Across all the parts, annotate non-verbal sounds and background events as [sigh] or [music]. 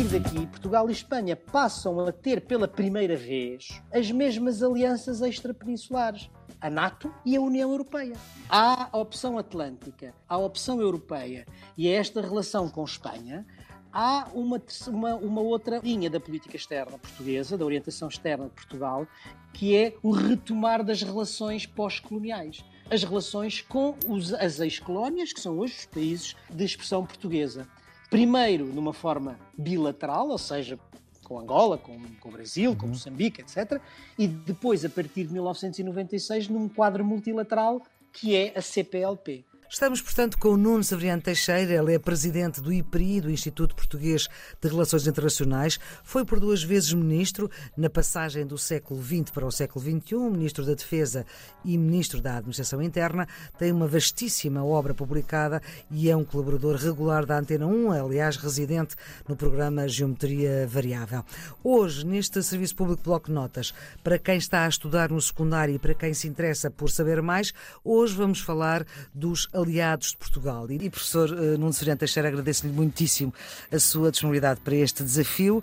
partir daqui, Portugal e Espanha passam a ter pela primeira vez as mesmas alianças extrapeninsulares a NATO e a União Europeia. Há a opção atlântica, há a opção europeia e é esta relação com Espanha há uma, uma, uma, outra linha da política externa portuguesa, da orientação externa de Portugal, que é o retomar das relações pós-coloniais. As relações com os, as ex-colónias, que são hoje os países de expressão portuguesa. Primeiro, numa forma bilateral, ou seja, com Angola, com, com o Brasil, com uhum. Moçambique, etc. E depois, a partir de 1996, num quadro multilateral que é a CPLP. Estamos, portanto, com o Nuno Severiano Teixeira. Ele é presidente do IPRI, do Instituto Português de Relações Internacionais. Foi por duas vezes ministro na passagem do século XX para o século XXI, ministro da Defesa e ministro da Administração Interna. Tem uma vastíssima obra publicada e é um colaborador regular da Antena 1, aliás, residente no programa Geometria Variável. Hoje, neste Serviço Público Bloco Notas, para quem está a estudar no secundário e para quem se interessa por saber mais, hoje vamos falar dos aliados de Portugal. E, professor uh, Nuno Severiano Teixeira, agradeço-lhe muitíssimo a sua disponibilidade para este desafio.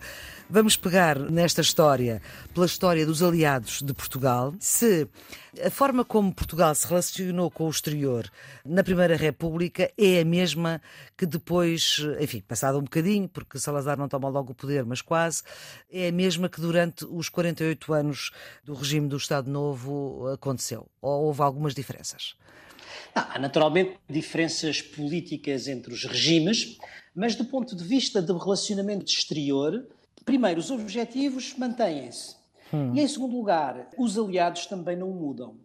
Vamos pegar nesta história, pela história dos aliados de Portugal, se a forma como Portugal se relacionou com o exterior na Primeira República é a mesma que depois, enfim, passado um bocadinho, porque Salazar não toma logo o poder, mas quase, é a mesma que durante os 48 anos do regime do Estado Novo aconteceu? Ou houve algumas diferenças? Há naturalmente diferenças políticas entre os regimes, mas do ponto de vista do relacionamento exterior, primeiro, os objetivos mantêm-se. Hum. E em segundo lugar, os aliados também não mudam.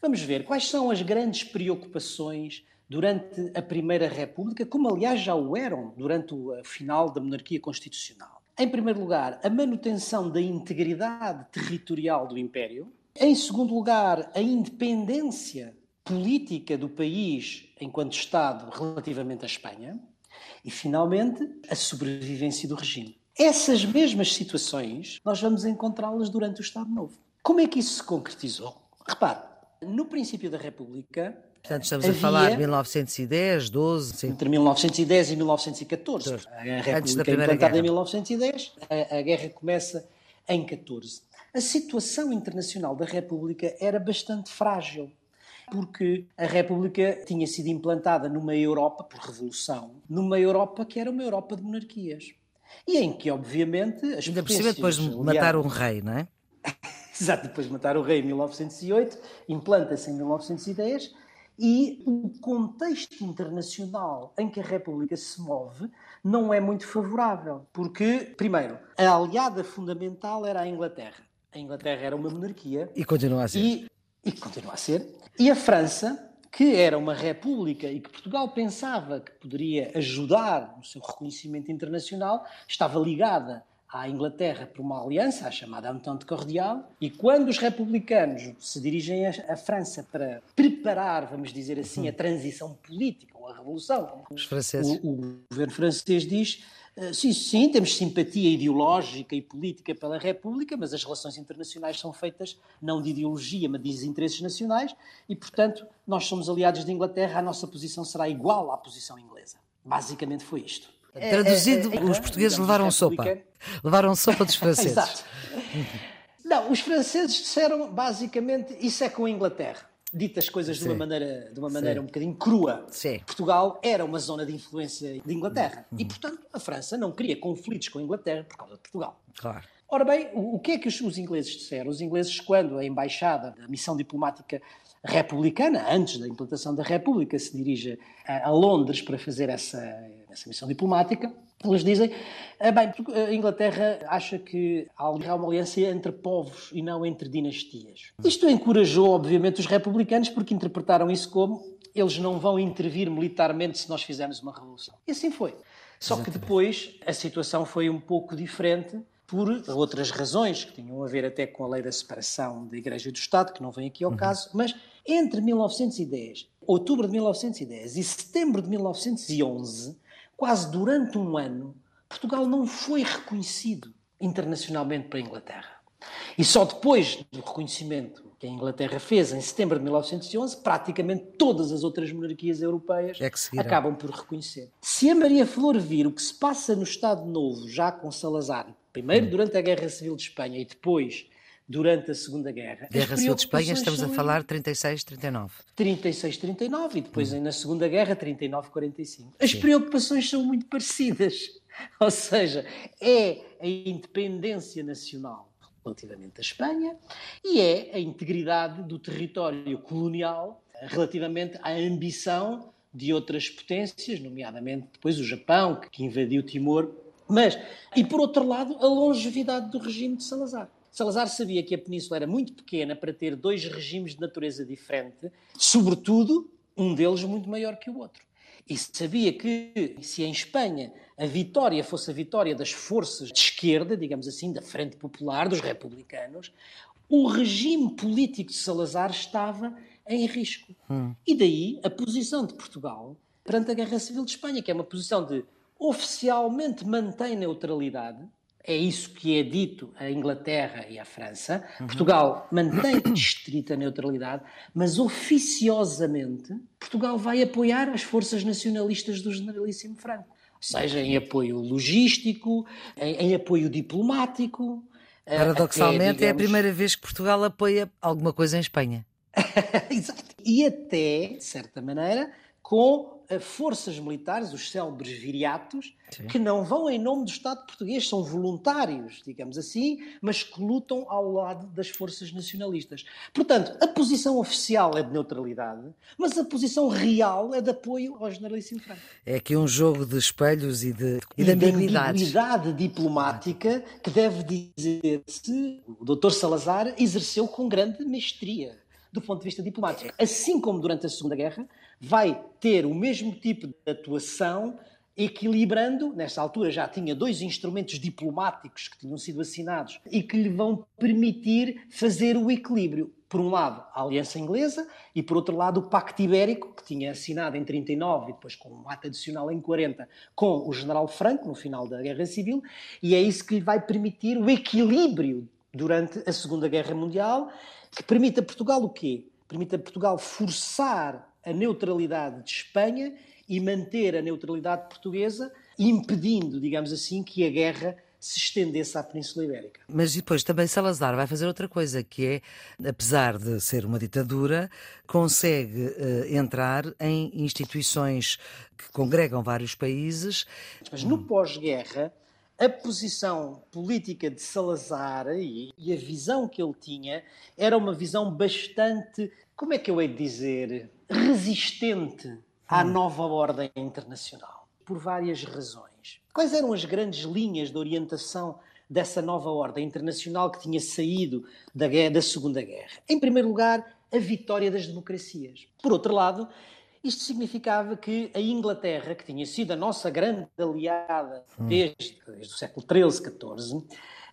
Vamos ver quais são as grandes preocupações durante a Primeira República, como aliás já o eram durante o final da monarquia constitucional. Em primeiro lugar, a manutenção da integridade territorial do Império. Em segundo lugar, a independência política do país enquanto Estado relativamente à Espanha e, finalmente, a sobrevivência do regime. Essas mesmas situações nós vamos encontrá-las durante o Estado Novo. Como é que isso se concretizou? Repare, no princípio da República. Portanto, estamos havia, a falar de 1910, 12. Sim. Entre 1910 e 1914. A República é implantada guerra. em 1910, a, a guerra começa em 14. A situação internacional da República era bastante frágil porque a República tinha sido implantada numa Europa, por revolução, numa Europa que era uma Europa de monarquias. E em que, obviamente, as Ainda por cima depois de matar um rei, não é? [laughs] Exato, depois de matar o rei em 1908, implanta-se em 1910 e o contexto internacional em que a República se move não é muito favorável, porque, primeiro, a aliada fundamental era a Inglaterra. A Inglaterra era uma monarquia. E continua a ser. E, e continua a ser. E a França, que era uma república e que Portugal pensava que poderia ajudar no seu reconhecimento internacional, estava ligada à Inglaterra por uma aliança, a chamada Entente Cordial, e quando os republicanos se dirigem à França para preparar, vamos dizer assim, a transição política ou a revolução, os franceses. O, o governo francês diz sim, sim, temos simpatia ideológica e política pela República, mas as relações internacionais são feitas não de ideologia, mas de interesses nacionais e, portanto, nós somos aliados de Inglaterra, a nossa posição será igual à posição inglesa. Basicamente foi isto. Traduzido, é, é, é, os portugueses levaram sopa. Levaram sopa dos [laughs] franceses. Exato. Não, os franceses disseram basicamente isso é com a Inglaterra dito as coisas Sim. de uma maneira, de uma maneira um bocadinho crua. Sim. Portugal era uma zona de influência de Inglaterra uhum. e, portanto, a França não queria conflitos com a Inglaterra por causa de Portugal. Claro. Ora bem, o, o que é que os, os ingleses disseram? Os ingleses, quando a embaixada da missão diplomática republicana, antes da implantação da República, se dirige a, a Londres para fazer essa, essa missão diplomática, eles dizem, ah, bem, a Inglaterra acha que há uma aliança entre povos e não entre dinastias. Isto encorajou, obviamente, os republicanos porque interpretaram isso como eles não vão intervir militarmente se nós fizermos uma revolução. E assim foi. Só que depois a situação foi um pouco diferente por outras razões, que tinham a ver até com a lei da separação da Igreja e do Estado, que não vem aqui ao uhum. caso, mas entre 1910, outubro de 1910 e setembro de 1911, quase durante um ano, Portugal não foi reconhecido internacionalmente pela Inglaterra. E só depois do reconhecimento que a Inglaterra fez em setembro de 1911, praticamente todas as outras monarquias europeias é acabam por reconhecer. Se a Maria Flor vir o que se passa no Estado Novo, já com Salazar, primeiro hum. durante a Guerra Civil de Espanha e depois durante a Segunda Guerra. Guerra Civil de Espanha, estamos a falar 36, 39. 36, 39 e depois hum. na Segunda Guerra 39, 45. As Sim. preocupações são muito parecidas. [laughs] Ou seja, é a independência nacional relativamente à Espanha e é a integridade do território colonial relativamente à ambição de outras potências, nomeadamente depois o Japão, que invadiu Timor, mas, e por outro lado, a longevidade do regime de Salazar. Salazar sabia que a península era muito pequena para ter dois regimes de natureza diferente, sobretudo um deles muito maior que o outro. E sabia que se em Espanha a vitória fosse a vitória das forças de esquerda, digamos assim, da Frente Popular, dos republicanos, o regime político de Salazar estava em risco. Hum. E daí a posição de Portugal perante a Guerra Civil de Espanha, que é uma posição de oficialmente mantém neutralidade, é isso que é dito à Inglaterra e à França. Uhum. Portugal mantém [coughs] estrita neutralidade, mas oficiosamente Portugal vai apoiar as forças nacionalistas do generalíssimo Franco. Seja em apoio logístico, em, em apoio diplomático. Eh, Paradoxalmente, até, digamos... é a primeira vez que Portugal apoia alguma coisa em Espanha. [laughs] Exato. E até, de certa maneira, com forças militares, os célebres viriatos, Sim. que não vão em nome do Estado português, são voluntários, digamos assim, mas que lutam ao lado das forças nacionalistas. Portanto, a posição oficial é de neutralidade, mas a posição real é de apoio ao generalíssimo Franco. É aqui um jogo de espelhos e de, e, e de ambiguidades. ambiguidade diplomática que deve dizer se o Dr. Salazar exerceu com grande mestria do ponto de vista diplomático. Assim como durante a Segunda Guerra, vai ter o mesmo tipo de atuação, equilibrando, nesta altura já tinha dois instrumentos diplomáticos que tinham sido assinados e que lhe vão permitir fazer o equilíbrio. Por um lado, a Aliança Inglesa e, por outro lado, o Pacto Ibérico, que tinha assinado em 39 e depois com um ato adicional em 40 com o General Franco, no final da Guerra Civil, e é isso que lhe vai permitir o equilíbrio durante a Segunda Guerra Mundial que permite a Portugal o quê? Permite a Portugal forçar a neutralidade de Espanha e manter a neutralidade portuguesa, impedindo, digamos assim, que a guerra se estendesse à Península Ibérica. Mas depois também Salazar vai fazer outra coisa, que é, apesar de ser uma ditadura, consegue uh, entrar em instituições que congregam vários países. Mas no pós-guerra, a posição política de Salazar e, e, a visão que ele tinha era uma visão bastante, como é que eu hei de dizer, resistente à hum. nova ordem internacional, por várias razões. Quais eram as grandes linhas de orientação dessa nova ordem internacional que tinha saído da, guerra, da Segunda Guerra? Em primeiro lugar, a vitória das democracias. Por outro lado, isto significava que a Inglaterra, que tinha sido a nossa grande aliada hum. desde, desde o século XIII, XIV,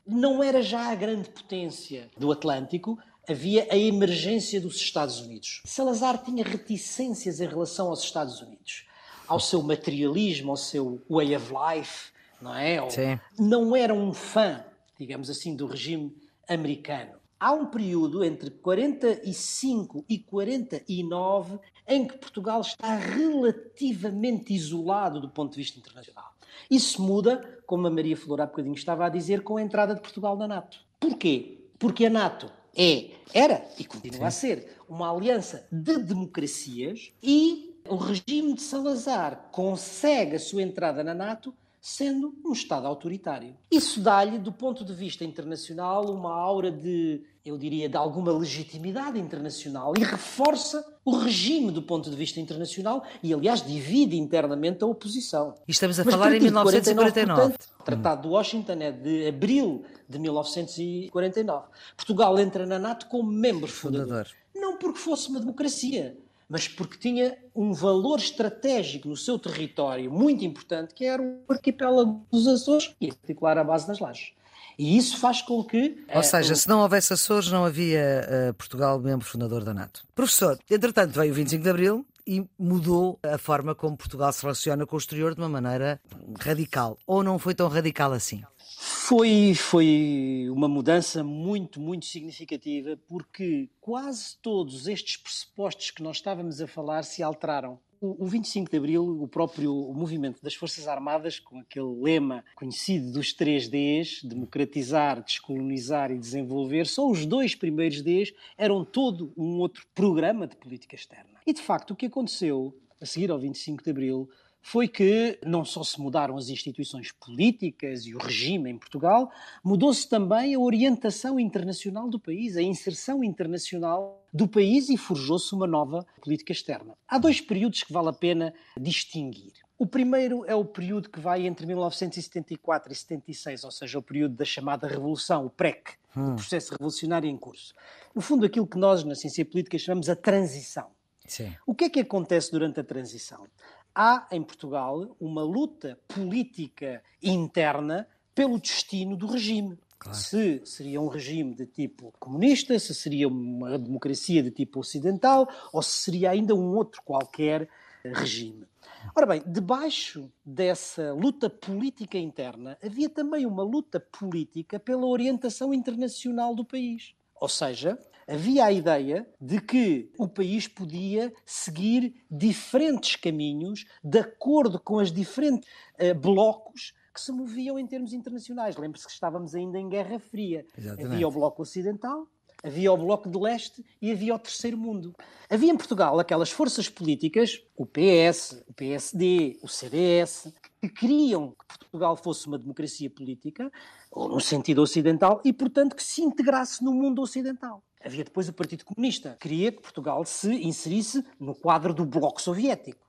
não era já a grande potência do Atlântico, havia a emergência dos Estados Unidos. Salazar tinha reticências em relação aos Estados Unidos, ao seu materialismo, ao seu way of life, não é? Sim. Não era um fã, digamos assim, do regime americano. Há um período entre 45 e 49 em que Portugal está relativamente isolado do ponto de vista internacional. Isso muda, como a Maria Flor há bocadinho estava a dizer, com a entrada de Portugal na NATO. Porquê? Porque a NATO é, era e continua a ser uma aliança de democracias e o regime de Salazar consegue a sua entrada na NATO sendo um Estado autoritário. Isso dá-lhe, do ponto de vista internacional, uma aura de, eu diria, de alguma legitimidade internacional e reforça o regime do ponto de vista internacional e, aliás, divide internamente a oposição. E estamos a Mas falar em 1949. Portanto, o Tratado de Washington é de abril de 1949. Portugal entra na NATO como membro fundador. fundador. Não porque fosse uma democracia, mas porque tinha um valor estratégico no seu território muito importante, que era o arquipélago dos Açores e, em particular, a base das Lajes. E isso faz com que. Ou seja, se não houvesse Açores, não havia uh, Portugal membro fundador da NATO. Professor, entretanto veio o 25 de Abril e mudou a forma como Portugal se relaciona com o exterior de uma maneira radical. Ou não foi tão radical assim? Foi, foi uma mudança muito, muito significativa, porque quase todos estes pressupostos que nós estávamos a falar se alteraram. O, 25 de Abril, o próprio movimento das Forças Armadas, com aquele lema conhecido dos três Ds, democratizar, descolonizar e desenvolver, só os dois primeiros Ds eram todo um outro programa de política externa. E, de facto, o que aconteceu a seguir ao 25 de Abril foi que não só se mudaram as instituições políticas e o regime em Portugal, mudou-se também a orientação internacional do país, a inserção internacional do país e forjou-se uma nova política externa. Há dois períodos que vale a pena distinguir. O primeiro é o período que vai entre 1974 e 76, ou seja, o período da chamada Revolução, o PREC, hum. o processo revolucionário em curso. No fundo, aquilo que nós na ciência política chamamos a transição. Sim. O que é que acontece durante a transição? Há em Portugal uma luta política interna pelo destino do regime. Claro. Se seria um regime de tipo comunista, se seria uma democracia de tipo ocidental, ou se seria ainda um outro qualquer regime. Ora bem, debaixo dessa luta política interna havia também uma luta política pela orientação internacional do país. Ou seja, havia a ideia de que o país podia seguir diferentes caminhos de acordo com os diferentes uh, blocos que se moviam em termos internacionais. Lembre-se que estávamos ainda em Guerra Fria. Exatamente. Havia o Bloco Ocidental, havia o Bloco de Leste e havia o Terceiro Mundo. Havia em Portugal aquelas forças políticas, o PS, o PSD, o CDS, que queriam que Portugal fosse uma democracia política, ou no sentido ocidental, e portanto que se integrasse no mundo ocidental. Havia depois o Partido Comunista, queria que Portugal se inserisse no quadro do Bloco Soviético.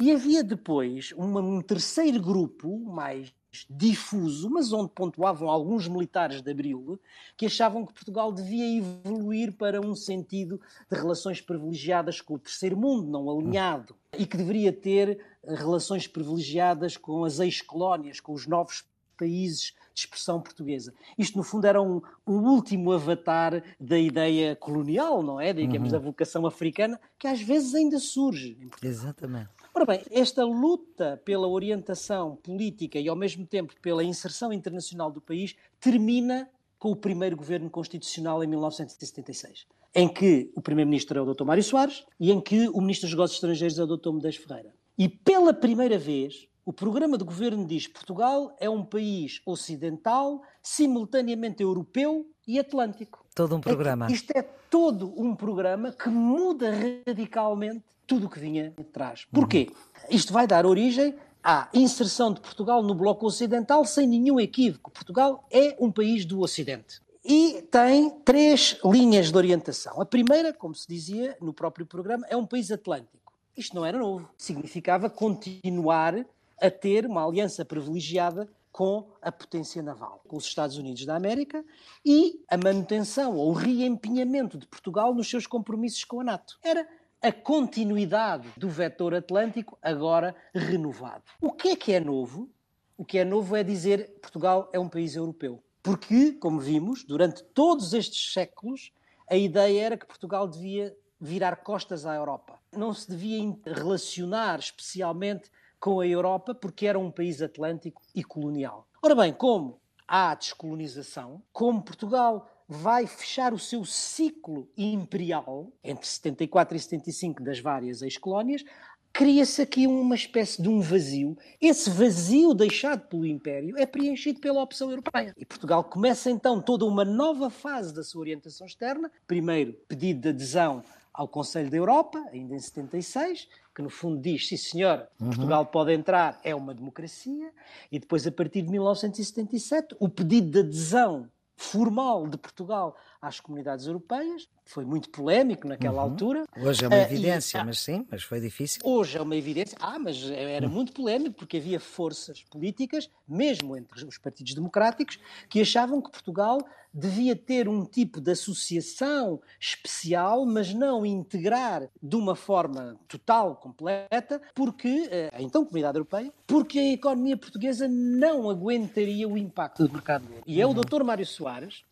E havia depois uma, um terceiro grupo, mais difuso, mas onde pontuavam alguns militares de Abril, que achavam que Portugal devia evoluir para um sentido de relações privilegiadas com o terceiro mundo, não alinhado, e que deveria ter relações privilegiadas com as ex-colónias, com os novos países de expressão portuguesa. Isto, no fundo, era um, um último avatar da ideia colonial, não é? Digamos, uhum. da vocação africana, que às vezes ainda surge. Exatamente. Ora bem, esta luta pela orientação política e, ao mesmo tempo, pela inserção internacional do país termina com o primeiro governo constitucional em 1976, em que o primeiro-ministro é o Dr. Mário Soares e em que o ministro dos Negócios Estrangeiros é o Dr. Medeiros Ferreira. E pela primeira vez, o programa de governo diz que Portugal é um país ocidental, simultaneamente europeu e atlântico. Todo um programa. É isto é todo um programa que muda radicalmente tudo o que vinha atrás. Porquê? Uhum. Isto vai dar origem à inserção de Portugal no bloco ocidental sem nenhum equívoco. Portugal é um país do Ocidente. E tem três linhas de orientação. A primeira, como se dizia no próprio programa, é um país atlântico. Isto não era novo. Significava continuar a ter uma aliança privilegiada com a potência naval, com os Estados Unidos da América e a manutenção ou o reempenhamento de Portugal nos seus compromissos com a NATO. Era a continuidade do vetor atlântico agora renovado. O que é que é novo? O que é novo é dizer que Portugal é um país europeu. Porque, como vimos, durante todos estes séculos, a ideia era que Portugal devia virar costas à Europa. Não se devia relacionar especialmente com a Europa porque era um país atlântico e colonial. Ora bem, como há descolonização, como Portugal vai fechar o seu ciclo imperial entre 74 e 75 das várias ex-colónias, cria-se aqui uma espécie de um vazio. Esse vazio deixado pelo Império é preenchido pela opção europeia. E Portugal começa então toda uma nova fase da sua orientação externa. Primeiro, pedido de adesão ao Conselho da Europa, ainda em 76, que no fundo diz, sim senhor, uhum. Portugal pode entrar, é uma democracia, e depois a partir de 1977 o pedido de adesão formal de Portugal às comunidades europeias. Foi muito polémico naquela uhum. altura. Hoje é uma ah, evidência, uh, e, mas sim, mas foi difícil. Hoje é uma evidência. Ah, mas era muito polémico porque havia forças políticas, mesmo entre os partidos democráticos, que achavam que Portugal devia ter um tipo de associação especial, mas não integrar de uma forma total, completa, porque eh, a então Comunidade Europeia, porque a economia portuguesa não aguentaria o impacto do mercado. E é o Dr. Mário Soares,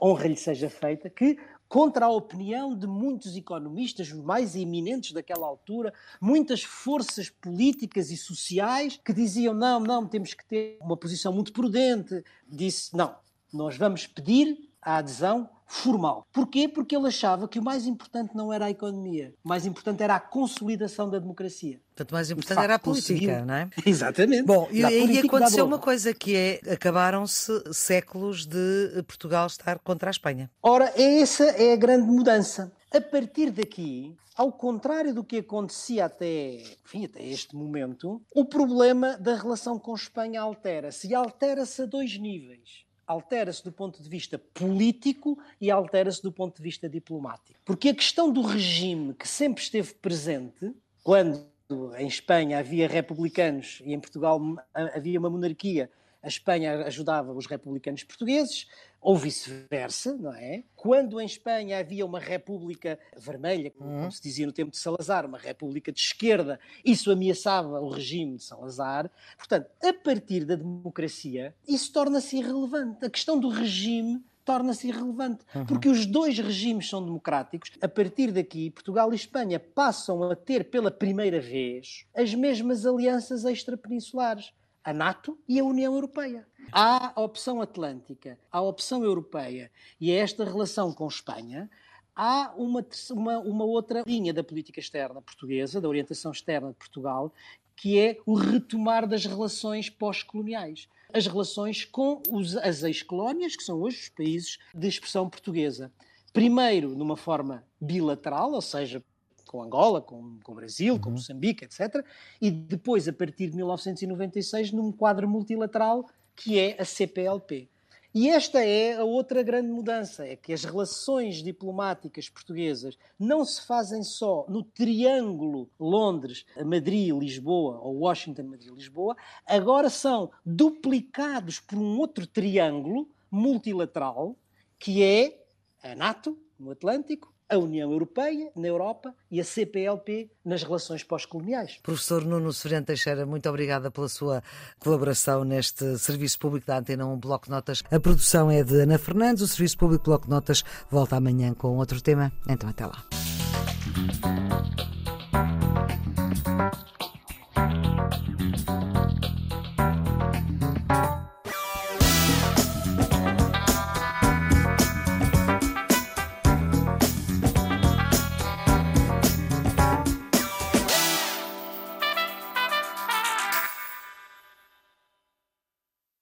honra lhe seja feita, que contra a opinião de muitos economistas, mais eminentes daquela altura, muitas forças políticas e sociais que diziam: não, não, temos que ter uma posição muito prudente. Disse: não, nós vamos pedir a adesão formal. Porquê? Porque ele achava que o mais importante não era a economia, o mais importante era a consolidação da democracia. Portanto, o mais importante facto, era a política, conseguiu... não é? [laughs] Exatamente. Bom, e aí aconteceu uma coisa que é, acabaram-se séculos de Portugal estar contra a Espanha. Ora, essa é a grande mudança. A partir daqui, ao contrário do que acontecia até, enfim, até este momento, o problema da relação com Espanha altera-se e altera-se a dois níveis altera-se do ponto de vista político e altera-se do ponto de vista diplomático. Porque a questão do regime que sempre esteve presente, quando em Espanha havia republicanos e em Portugal havia uma monarquia, a Espanha ajudava os republicanos portugueses, ou vice-versa, não é? Quando em Espanha havia uma república vermelha, como uhum. se dizia no tempo de Salazar, uma república de esquerda, isso ameaçava o regime de Salazar. Portanto, a partir da democracia, isso torna-se irrelevante. A questão do regime torna-se irrelevante, uhum. porque os dois regimes são democráticos. A partir daqui, Portugal e Espanha passam a ter pela primeira vez as mesmas alianças extrapeninsulares a NATO e a União Europeia. Há a opção atlântica, há a opção europeia e é esta relação com Espanha. Há uma, uma, uma outra linha da política externa portuguesa, da orientação externa de Portugal, que é o retomar das relações pós-coloniais. As relações com os, as ex-colónias, que são hoje os países de expressão portuguesa. Primeiro, numa forma bilateral, ou seja, com Angola, com, com o Brasil, uhum. com Moçambique, etc. E depois, a partir de 1996, num quadro multilateral que é a CPLP. E esta é a outra grande mudança, é que as relações diplomáticas portuguesas não se fazem só no triângulo Londres, Madrid, Lisboa ou Washington, Madrid, Lisboa, agora são duplicados por um outro triângulo multilateral, que é a NATO no Atlântico, a União Europeia na Europa e a CPLP nas relações pós-coloniais. Professor Nuno Severino Teixeira, muito obrigada pela sua colaboração neste Serviço Público da Antena 1 Bloco Notas. A produção é de Ana Fernandes, o Serviço Público Bloco Notas volta amanhã com outro tema. Então até lá.